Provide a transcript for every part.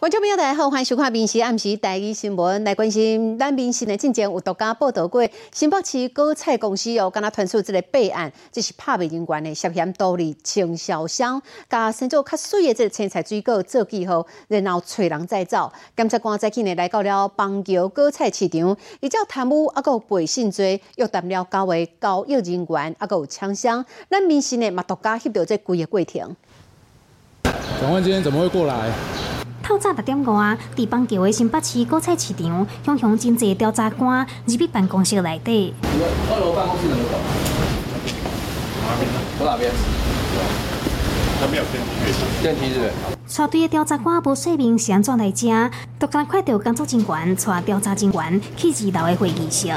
观众朋友大家好，欢迎收看《民视暗时第一新闻》，来关心咱民视的进前有独家报道过，新北市果菜公司哦，刚刚传出这个备案，这是拍卖人员的涉嫌道理倾销商，加生做较水的这个青菜水果做记号，然后找人再造。检察官在今日来到了邦桥果菜市场，依照贪污啊，有背信罪，约谈了高位交易人员啊，有枪伤，咱民视呢嘛独家翕到这规个过程。长官今天怎么会过来？透早六点五啊，伫邦桥的新北市果菜市场，向向真济调查官入去办公室内底。二楼办公室怎么走？我哪边？那边有电梯。电梯是不是？带队的调查官无说明是安怎来遮，突然看到工作人员带调查人员去二楼的会议室。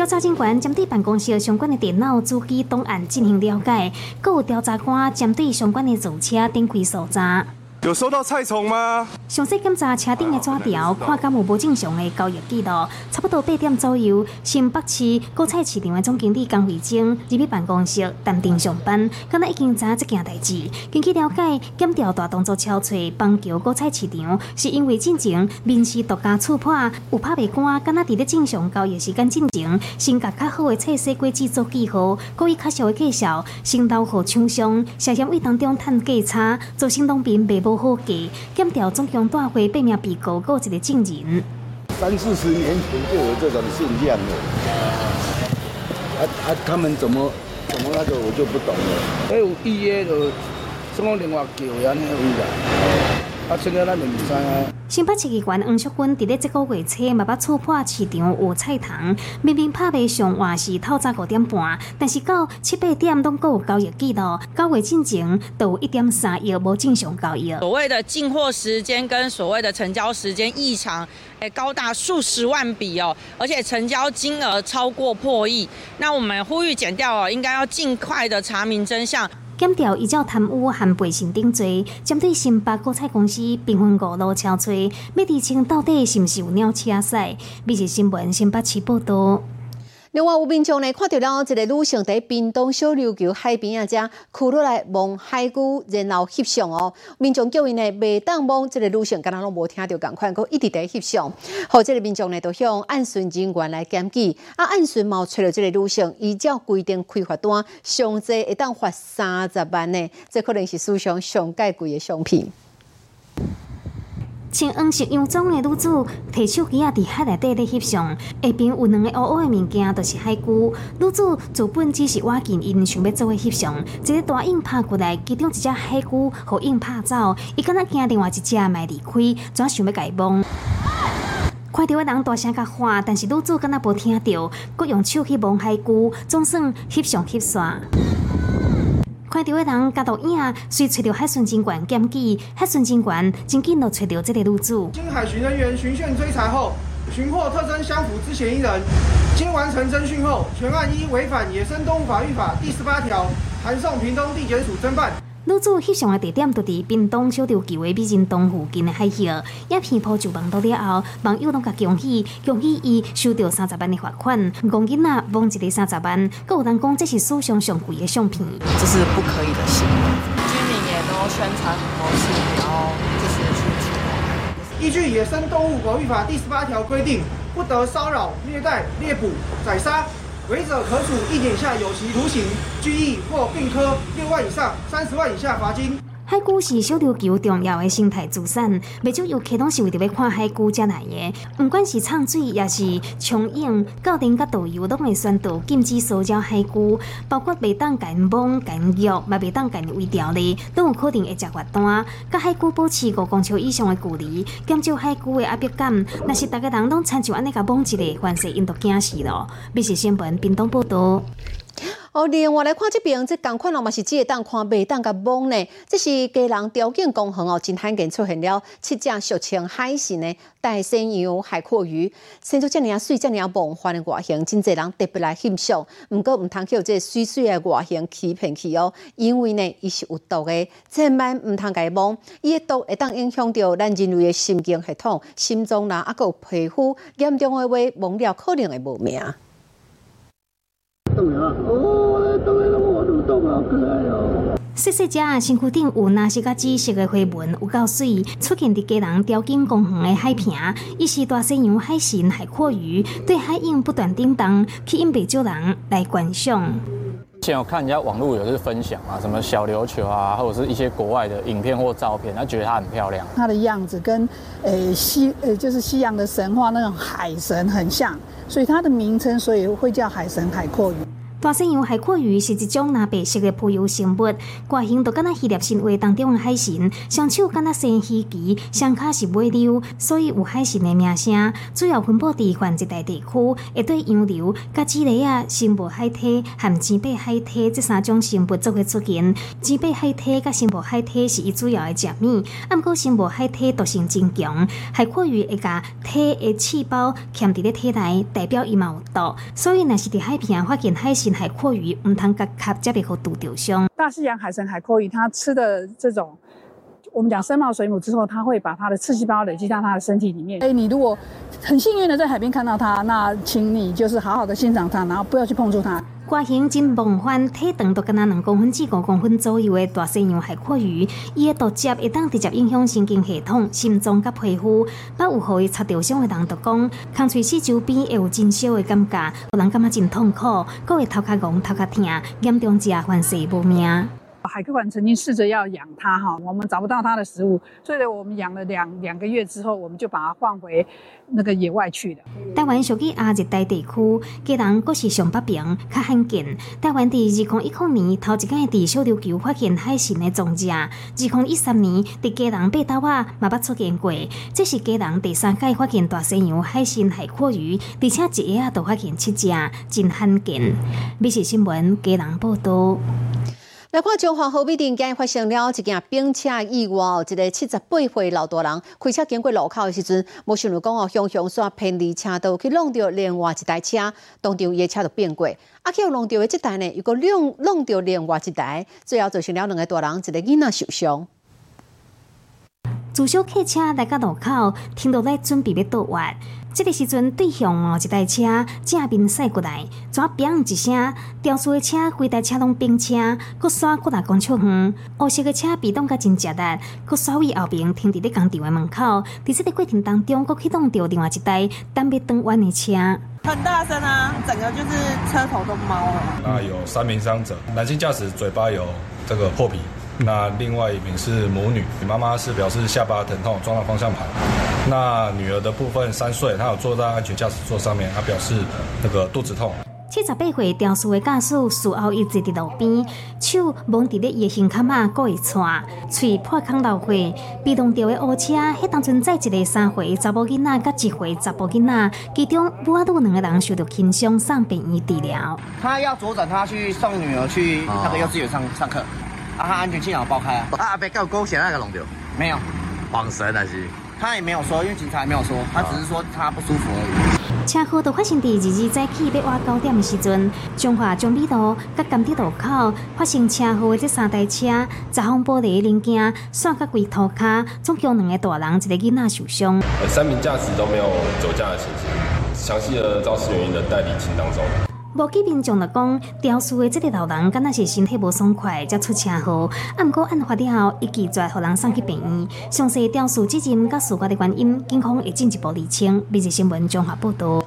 调查人员针对办公室相关的电脑、主机档案进行了解，各有调查官针对相关的造车展开搜查。有收到菜虫吗？详细检查车顶的纸条，看敢有无正常的交易记录。差不多八点左右，新北市果菜市场的总经理江慧晶入去办公室淡定上班，敢若已经知影这件代志。根据了解，检调大动作敲碎邦桥果菜市场，是因为进前民事独家触破，有拍卖官敢若伫咧正常交易时间进前，先甲较好的菜色果制作记号，故意较小的介绍，先到互厂商，涉嫌为当中趁价差，造成农民卖无好价。检调总共大会八名被告，告一个证人。三四十年前就有这种现象了，啊啊，他们怎么怎么那个我就不懂了。还有预约的什么另外叫安尼有啦，啊，现在咱就唔知啊。新北市议员黄淑芬伫咧这个月初嘛捌触破市场有菜塘，明明拍卖上换是透早五点半，但是到七八点拢有交易记录，九月进前都有一点三亿无正常交易。所谓的进货时间跟所谓的成交时间异常，诶，高达数十万笔哦，而且成交金额超过破亿。那我们呼吁减掉哦，应该要尽快的查明真相。检调依照贪污和背信顶罪，针对新北国菜公司平分五路敲锤，要厘清到底是毋是有鸟车赛。美日新闻新北市报道。另外，有民众呢看到了一个女性在滨东小琉球海边啊，遮哭落来望海龟，然后翕相哦。民众叫伊呢，袂当望这个女性，敢若拢无听到共款，佮一直在翕相。好这个民众呢，都向安顺人员来检举，啊，按顺毛找了这个女性，依照规定开罚单，上济会当罚三十万呢。这可能是史上上介贵的商品。穿黄色洋装的女子提手机啊，伫海内底咧翕相，下边有两个乌乌的物件，就是海龟。女子自本只是挖见因想要做伙翕相，一个大影拍过来，其中一只海龟互影拍走，伊敢若惊另外一只卖离开，怎想要伊摸？看到的人大声甲喊，但是女子敢若无听到，佮用手去摸海龟，总算翕相翕煞。看到的人加录影，遂找到海巡警官检举，海巡警官真紧就找到这个女子。经海巡人员巡线追查后，寻获特征相符之嫌疑人。经完成侦讯后，全案依违反野生动物法律法第十八条，函送屏东地检署侦办。女子翕相的地点就伫屏东小琉球的美人洞附近的海域，影片铺就网到了后，网友拢甲恭喜，恭喜伊收到三十万的罚款。戆囡仔摸一个三十万，更有人讲这是史上上贵的相片。这是不可以的行为。居民也都宣传很多次，然后就是去依据《野生动物保育法》第十八条规定，不得骚扰、虐待、猎捕、宰杀。违者可处一年以下有期徒刑、拘役或并科六万以上三十万以下罚金。海龟是小琉球重要的生态资产，未少游客拢是为着要看海龟才来的。不管是畅水，也是冲影，教练甲导游拢会宣导禁止骚扰海龟，包括袂当干摸、干咬，嘛袂当干微调的，都有可能会食罚单。甲海龟保持五公尺以上的距离，减少海龟的压迫感。若是大家人拢参像安尼甲摸一个，凡事因都惊死咯。美食新闻，屏东报道。哦，另外来看这边，这同款哦嘛是只会当看，袂当甲摸呢。这是家人条件公园哦，真罕见出现了七只俗称海参的大西洋海阔鱼，生出遮尔啊水、遮尔啊梦幻的外形，真侪人特别来欣赏。毋过毋通去这水水的外形欺骗去哦，因为呢，伊是有毒的，千万毋通甲伊摸。伊的毒会当影响到咱人类的神经系统、心脏啦，啊，有皮肤严重的话，摸了可能会无命。动了哦，动了，我蠕动好可爱哦。细细只身躯顶有蓝色甲紫色的花纹，有够水。出现伫家人雕金公园的海坪，伊是大西洋海神海阔鱼，对海影不断叮当，吸引不少人来观赏。前我看人家网络有是分享啊，什么小琉球啊，或者是一些国外的影片或照片，他觉得它很漂亮。它的样子跟诶西诶就是西洋的神话那种海神很像，所以它的名称所以会叫海神海阔鱼。大西洋海阔鱼是一种蓝白色的浮游生物，外形就敢若希腊神话当中的海神，双手敢若生鱼鳍，双脚是尾流，所以有海神的名声。主要分布伫泛热带地区，会对洋流、甲鲫鱼啊、生物海体和尖背海体这三种生物做伙出现。尖背海体甲生物海体是伊主要的食物，啊，毋过生物海体毒性真强，海阔鱼会甲体的细胞嵌伫咧体内，代表伊嘛有毒，所以若是伫海边发现海神。海阔鱼唔通甲卡才袂好毒掉伤。大西洋海神海阔鱼，它吃的这种，我们讲深茂水母之后，它会把它的刺细胞累积到它的身体里面。哎，你如果很幸运的在海边看到它，那请你就是好好的欣赏它，然后不要去碰触它。外形真梦幻，体长都跟那两公分至五公分左右的大西洋海阔鱼，伊的毒汁会当直接影响神经系统、心脏甲皮肤。把有互伊擦着伤的人就讲，空喙齿周边会有真烧的感觉，有人感觉真痛苦，搁会头壳晕、头壳痛，严重者患死无命。海客馆曾经试着要养它哈，我们找不到它的食物，所以我们养了两两个月之后，我们就把它放回那个野外去了。台湾属于亚热带地区，家人阁是上北边较罕见。台湾伫二零一零年头一届伫小琉球发现海神的踪迹，二零一三年伫家人八岛啊嘛捌出现过，这是家人第三届发现大西洋海神海阔鱼，而且一下都发现七只，真罕见。美食新闻家人报道。来看中华河美顶今日发生了一件冰车意外哦，一个七十八岁老大人开车经过路口的时阵，无想到讲哦，向向煞偏离车道去弄到另外一台车，当场伊的车就变过，啊，去弄到的这台呢，又个弄弄到另外一台，最后造成了两个大人一个囡仔受伤。自小客车来到路口，听到咧准备要倒弯。这个时阵，对向哦一台车正面驶过来，怎砰一声，雕塑的车规台车拢并车，搁刷过来公尺远。黑色的车被动甲真直力，搁刷位后边停伫咧工厂的门口。伫这个过程当中，搁启动着另外一台单别转弯的车。很大声啊，整个就是车头都猫了。那有三名伤者，男性驾驶嘴巴有这个破皮。那另外一名是母女，妈妈是表示下巴疼痛，撞到方向盘。那女儿的部分三岁，她有坐在安全驾驶座上面，她表示那个肚子痛。七十八岁吊树的驾驶事后一直伫路边，手摸伫咧伊的胸坎啊，故意喘，喙破空流血。被动掉的乌车，迄当阵载一个三岁查某囡仔，甲一岁查甫囡仔，其中母阿两个人受到轻伤，送病院治疗。他要左转，他去送女儿去那个幼稚园上上课。啊，他安全气囊爆开啊！啊，阿伯够高险那个弄掉？没有，绑绳还是？他也没有说，因为警察也没有说，他只是说他不舒服而已。车祸都发生伫日日早起要挖高点的时阵，中华中美路甲甘地路口发生车祸的这三台车，十方玻璃零件散甲规涂骹，总共两个大人，一个囡仔受伤。三名驾驶都没有酒驾的情形，详细的肇事原因的代理清当中。无记民众了讲，吊死的这个老人，敢若是身体无爽快才出车祸。啊，毋过案发了后，伊拒绝互人送去病院。详细吊死责任甲事故的原因，警方会进一步厘清。每日新闻综合报道。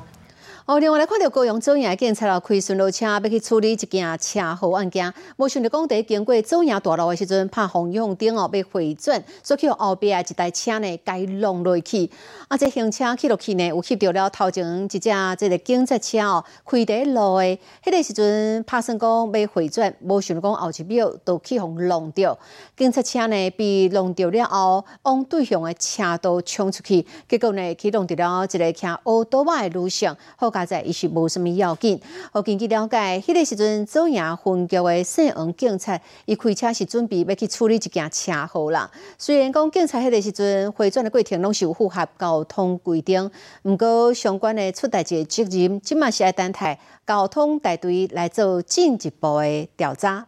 哦，另外来看到高雄左营警察开巡逻车，要去处理一件车祸案件。无想到讲，伫经过左营大路的时阵，拍方向灯哦，要回转，所以后边一台车呢，该弄落去。啊，这行车去落去呢，有吸到了头前一只这个警察车哦，开伫路的。迄个时阵拍算讲要回转，无想到讲后一秒都去互弄掉。警察车呢，被弄掉了后，往对向的车道冲出去，结果呢，去弄到了一个骑奥多麦的路上。加在伊是无什物要紧。我根据了解，迄个时阵左营分局的姓王警察，伊开车是准备要去处理一件车祸啦。虽然讲警察迄个时阵回转的过程拢是有符合交通规定，毋过相关的出代志责任，即嘛是爱等待交通大队来做进一步的调查。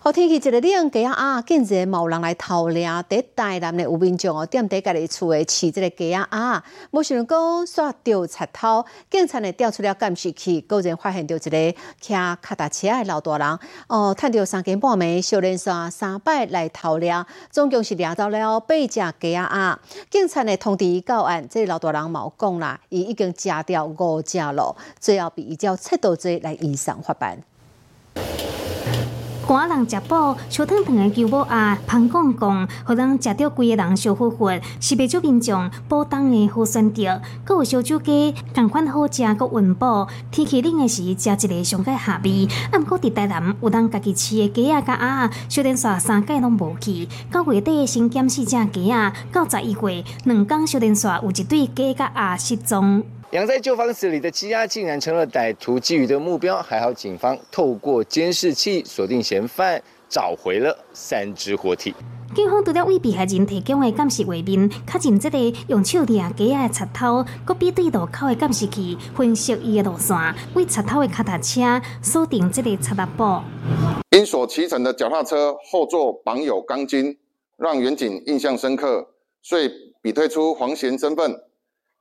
好天气一个冷，鸡鸭啊，竟然冇人来偷掠。伫台南的有民众哦，踮伫家己厝的饲这个鸡鸭啊，冇想讲煞掉贼偷，警察呢调出了监视器，果然发现到一个骑脚踏车的老大人哦，趁着三更半暝，小连续三摆来偷掠，总共是掠到了八只鸡鸭啊。警察呢通知伊到案，这个老大人冇讲啦，伊已经吃掉五只咯，最后被依照七道罪来移送法办。赶人食饱，小汤汤的舅母啊，彭公公，互人食到规个人烧呼呼，是袂少民众补冬的好选择。搁有烧酒鸡，同款好食，搁温饱。天气冷的时，食一个上佳下味。啊，毋过伫台南有人家己饲的鸡啊、甲鸭，小连续三届拢无去。到月底先减四只鸡啊，到十一月两工小连续有一对鸡甲鸭失踪。养在旧房子里的鸡鸭竟然成了歹徒觊觎的目标，还好警方透过监视器锁定嫌犯，找回了三只活体。警方除了为被害人提供的监视画面，较近这个用手掠鸡仔的贼偷，搁比对路口的监视器，分析伊的路线，为贼偷的脚踏车锁定这个贼踏步。因所骑乘的脚踏车后座绑有钢筋，让远警印象深刻，遂比对出黄贤身份。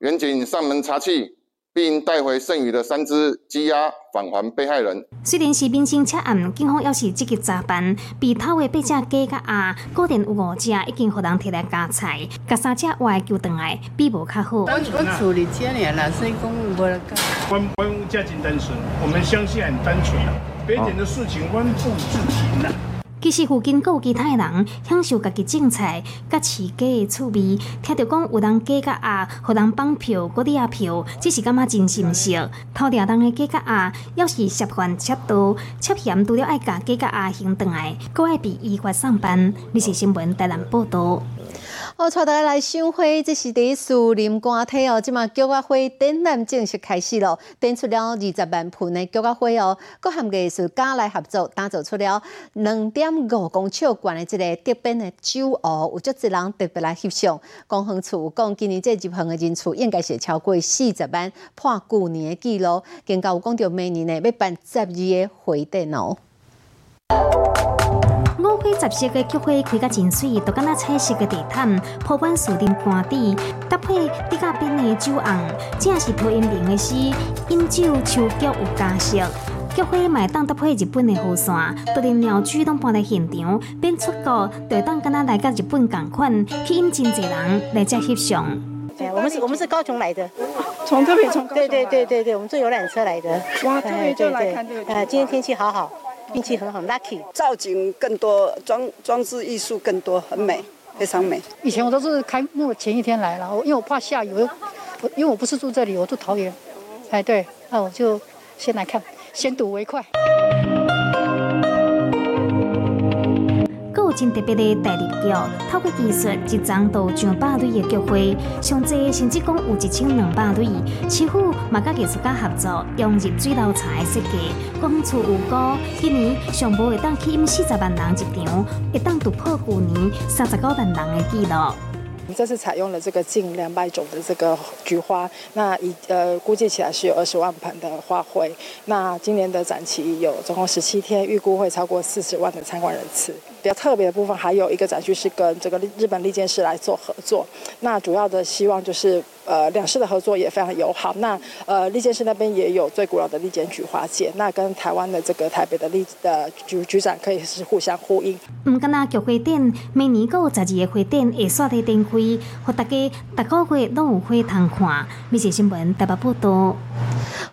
远警上门查缉，并带回剩余的三只鸡鸭返还被害人。虽然是民生车案，警方也是积极查办。被偷的八只鸡甲鸭，固定有五只已经互人摕来加菜，甲三只外救回来，比无较好。我我处理这年了，所以讲无了干。我我家真单纯，我们相信很单纯啊，别点的事情我不自停啊。其实附近有其他人享受家己种菜、甲饲鸡的趣味，听到讲有人鸡甲鸭，互人绑票、搁掠票，只是感觉真心笑。偷掠人的鸡甲鸭，要是涉犯窃盗、涉嫌除了爱甲鸡甲鸭行转来，搁爱被医院上班。你是新闻台南报道。好，带大家来赏花，这是第树林瓜体哦。即马菊花花展览正式开始咯，展出了二十万盆的菊花花哦。各项艺术家来合作，打造出了两点五公尺高的这个特别的酒壶，有足多人特别来翕相。公园处讲，今年这入行的人数应该是超过四十万，破旧年的记录。更加有讲到明年呢要办十二个花展哦。五花十色的菊花开甲真水，都敢若彩色的地毯铺满树林盘地，搭配底下边的酒红，正是陶渊明的诗：饮酒秋菊有佳色。菊花卖当搭配日本的雨伞，都连鸟居拢搬来现场，变出国就当敢若来甲日本同款，吸引真侪人来遮翕相。我们是我们是高雄来的，从特别从对对对对对，我们坐游览车来的。哇，特别就来看这个。呃，今天天气好好。运气很好，lucky。造景更多，装装置艺术更多，很美，非常美。以前我都是开幕前一天来了，因为我怕下雨，我因为我不是住这里，我住桃园。哎，对，那我就先来看，先睹为快。真特别的大立桥，透过技术一张到上百蕊的菊花，上济甚至讲有一千两百蕊。师傅嘛甲艺术家合作，用入水流茶的设计，光出有高，今年上无会当吸引四十万人一场，会当突破去年三十九万人的记录。我们这次采用了这个近两百种的这个菊花，那一呃估计起来是有二十万盆的花卉。那今年的展期有总共十七天，预估会超过四十万的参观人次。比较特别的部分还有一个展区是跟这个日本立建市来做合作，那主要的希望就是呃两市的合作也非常友好。那呃立建市那边也有最古老的立建菊花节，那跟台湾的这个台北的立的菊菊展可以是互相呼应。唔，干那菊花展，每年有十二个花展会刷在展开，和大家逐个月拢有花通看。美食新闻台北报道。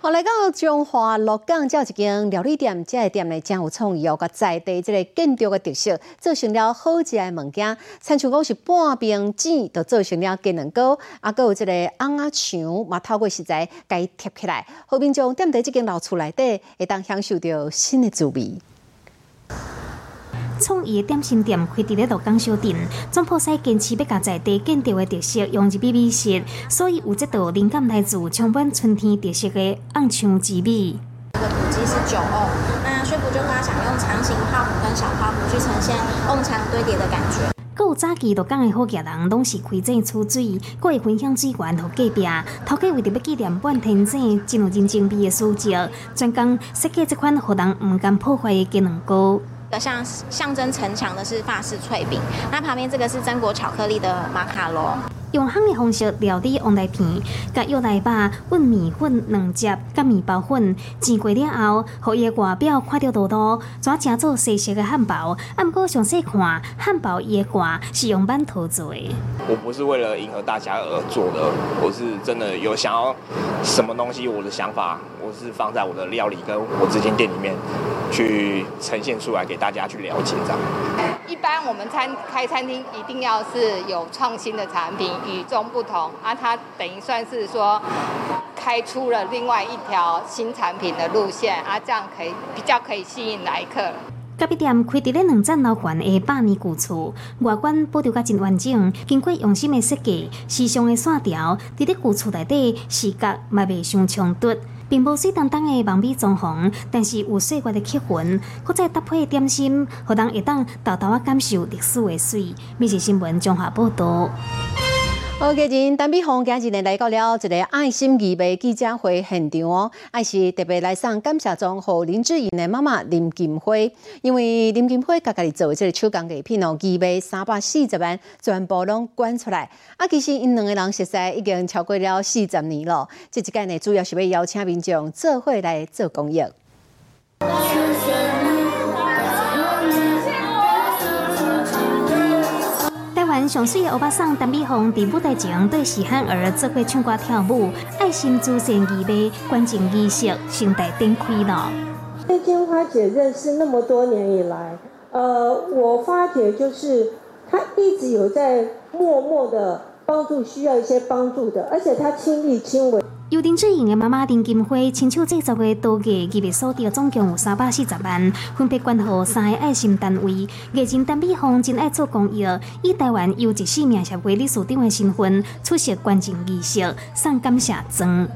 好，来到中华鹿港，有一间料理店，这个店呢真有创意哦，个在地这个建筑的特色，做成了好食的物件。亲像讲是半边纸，就做成了鸡卵糕，啊，搁有这个红啊肠，嘛透过食材该贴起来，后面将店底这间老厝内底，会当享受到新的滋味。创意的点心店开伫咧鹿港小镇，总铺师坚持要甲在地建筑的特色用入美美食，所以有这道灵感来自充满春天特色的红墙之味。这个土鸡是酒瓯，那薛府就他想用长形泡小花圃去呈现瓮墙堆叠的感觉。有早期鹿港的好客人，拢是开井出水，各会分享资源和隔壁。头家为着要纪念半天井，真有认真味的书籍，专工设计这款互人毋敢破坏的技能糕。像象征城墙的是法式脆饼，那旁边这个是榛果巧克力的马卡龙。用烘的方式料理旺来片，甲肉来肉、混米粉、两汁、甲面包粉煎过了后，互伊的外表看着多多，怎成做细细的汉堡。啊，毋过详细看，汉堡伊的盖是用馒头做的。我不是为了迎合大家而做的，我是真的有想要什么东西，我的想法我是放在我的料理跟我这间店里面去呈现出来给大家去了解这样。一般我们餐开餐厅一定要是有创新的产品。与众不同啊，它等于算是说开出了另外一条新产品的路线啊，这样可以比较可以吸引来客。咖啡店开伫咧两层楼悬的百年古厝，外观布置甲真完整，经过用心的设计，时尚的线条，伫咧古厝内底视觉嘛袂相冲突，并无水当当的完美装潢，但是有岁月的气氛，搁再搭配点心，互人会当豆豆啊感受历史的水。美食新闻综合报道。好，今日陈碧红今日呢来到了一个爱心义卖记者会现场哦，也是特别来送感谢状给林志颖的妈妈林金辉，因为林金辉家家己做的这个手工艺品哦，义卖三百四十万，全部拢捐出来。啊，其实因两个人实在已经超过了四十年了，这一届呢主要是要邀请民众做伙来做公益。上水的欧巴桑陈美凤伫舞台前对喜憨儿做过唱歌跳舞，爱心慈善义卖关键仪式盛大展开了。跟金花姐认识那么多年以来，呃，我发觉就是她一直有在默默的帮助需要一些帮助的，而且她亲力亲为。由林志颖的妈妈林金花亲手制作的多个纪念所得，总共有三百四十万，分别捐予三个爱心单位。艺人陈美凤真爱做公益，以台湾优质生命协会理事长的身份出席捐赠仪式，送感谢状。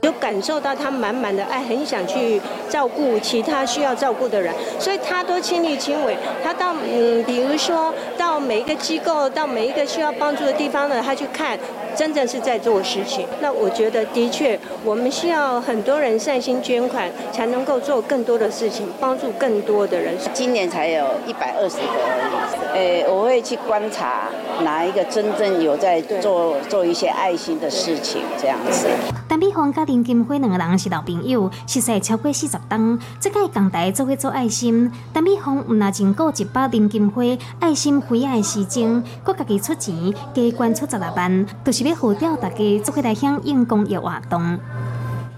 有感受到他满满的爱，很想去照顾其他需要照顾的人，所以他都亲力亲为。他到嗯，比如说到每一个机构，到每一个需要帮助的地方呢，他去看，真正是在做事情。那我觉得的确，我们需要很多人善心捐款，才能够做更多的事情，帮助更多的人。今年才有一百二十个而已。诶，我会去观察哪一个真正有在做做一些爱心的事情，这样子。但比方家林金辉两个人是老朋友，熟悉超过四十档。这届港台做伙做爱心，但比方唔拿钱过一百林金辉爱心回爱时间，佮家己出钱加捐出十六万，都是要号召大家做伙来响应公益活动。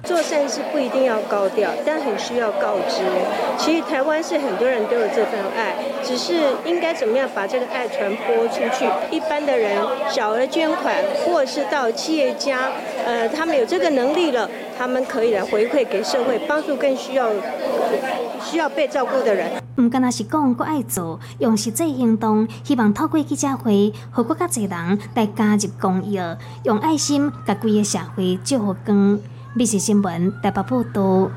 做善事不一定要高调，但很需要告知。其实台湾是很多人都有这份爱，只是应该怎么样把这个爱传播出去。一般的人小额捐款，或是到企业家，呃，他们有这个能力了，他们可以来回馈给社会，帮助更需要需要被照顾的人。唔单是讲，佮爱做，用实际行动，希望透过记者会，和更加侪人来加入公益，用爱心，甲规个社会照好光。美食新闻台北报道。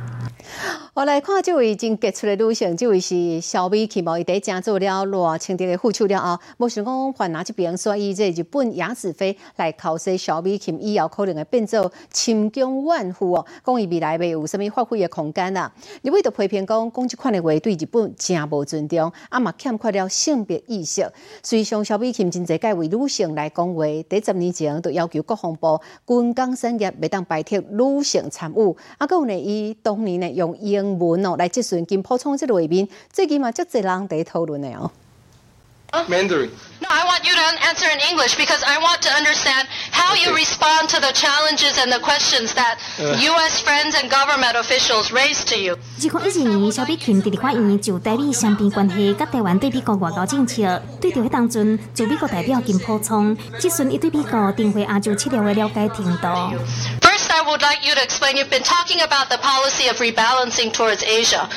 我来看这位已经杰出的女性，这位是小美琪毛，伊第正做了偌清德的副手了后，无想讲换拿这边，所以这日本雅子妃来考试小美琴以后可能会变做千金万户哦。讲伊未来未有啥物发挥的空间啦。你为着批评讲，讲这款的话对日本真无尊重，啊嘛欠缺了性别意识。虽上小美琴真侪介为女性来讲话，第十年前就要求国防部军工产业袂当摆脱女性参与，啊，有呢伊当年呢用英。文哦来接顺金普充这个画面，最近嘛足侪人在讨论的哦。Mandarin. No, I want you to answer in English because I want to understand how you respond to the challenges and the questions that U.S. friends and government officials raise to you. 二零一二年，小比琴伫立法院就台美双边关系，甲台湾对美国外交政策，对着迄当阵驻美国代表金普聪，即顺伊对美国定会亚洲策略的了解程度。I would like you to explain. You've been talking about the policy of rebalancing towards Asia.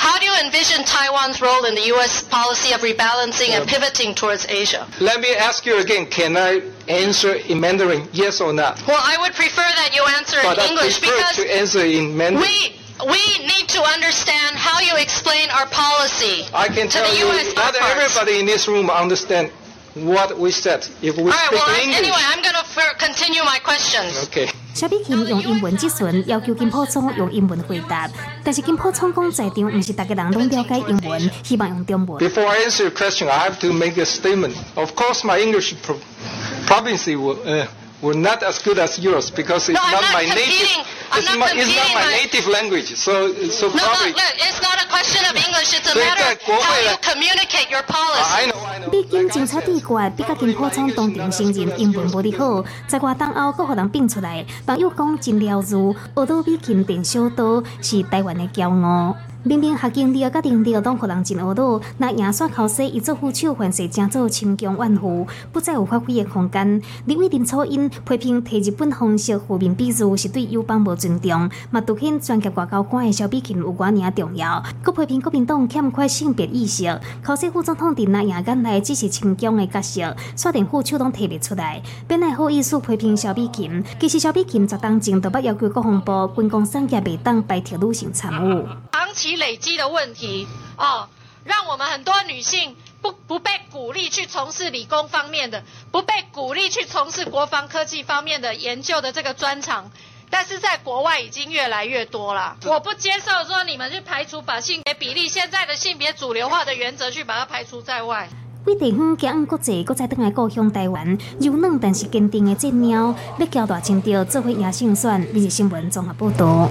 How do you envision Taiwan's role in the U.S. policy of rebalancing and pivoting towards Asia? Let me ask you again. Can I answer in Mandarin? Yes or no? Well, I would prefer that you answer but in English because to answer in Mandarin. we we need to understand how you explain our policy. I can tell you, US not everybody in this room understand what we said. If we All right, speak well, English. Anyway, I'm going to continue my questions. Okay. 小比琴用英文质询，要求金普聪用英文回答，但是金普聪讲在场不是大家人拢了解英文，希望用中文。 Before I answer your question, I have to make a statement. Of course, my English pro- proficiency will, uh, were not as good as yours because it's no, not, not my competing. native. I'm It's, not my, it's not competing my my- native language. So, so No, probably. look, look, it's not a question of English. It's a matter of how you communicate your policy. know, I know. 毕竟警察帝国比甲金普聪当庭承认英文无哩好，在活动后，佫互人变出来，网友讲真了如，学到比琴电小刀是台湾的骄傲。明明学经历甲定力拢互人真学到，那赢煞考试伊做副手凡是正做千强万户，不再有发挥的空间。李伟林初因批评提日本方式负面比喻是对友邦无尊重，嘛独显专业外交官的小比琴有偌尔重要。佮批评国民党欠缺性别意识，考试副总统伫那赢眼内只是千强的角色，煞连副手拢提袂出来，本来好意思批评小比琴，其实小比琴十当前就捌要求国防部军工产业袂当白条女性参与。长期累积的问题哦，让我们很多女性不不被鼓励去从事理工方面的，不被鼓励去从事国防科技方面的研究的这个专长。但是在国外已经越来越多了，我不接受说你们去排除把性别比例现在的性别主流化的原则去把它排除在外。为地方行安国际，搁再倒来故乡台湾，柔软但是坚定的这鸟，要交大清朝做伙野性选。日日新闻综合报道。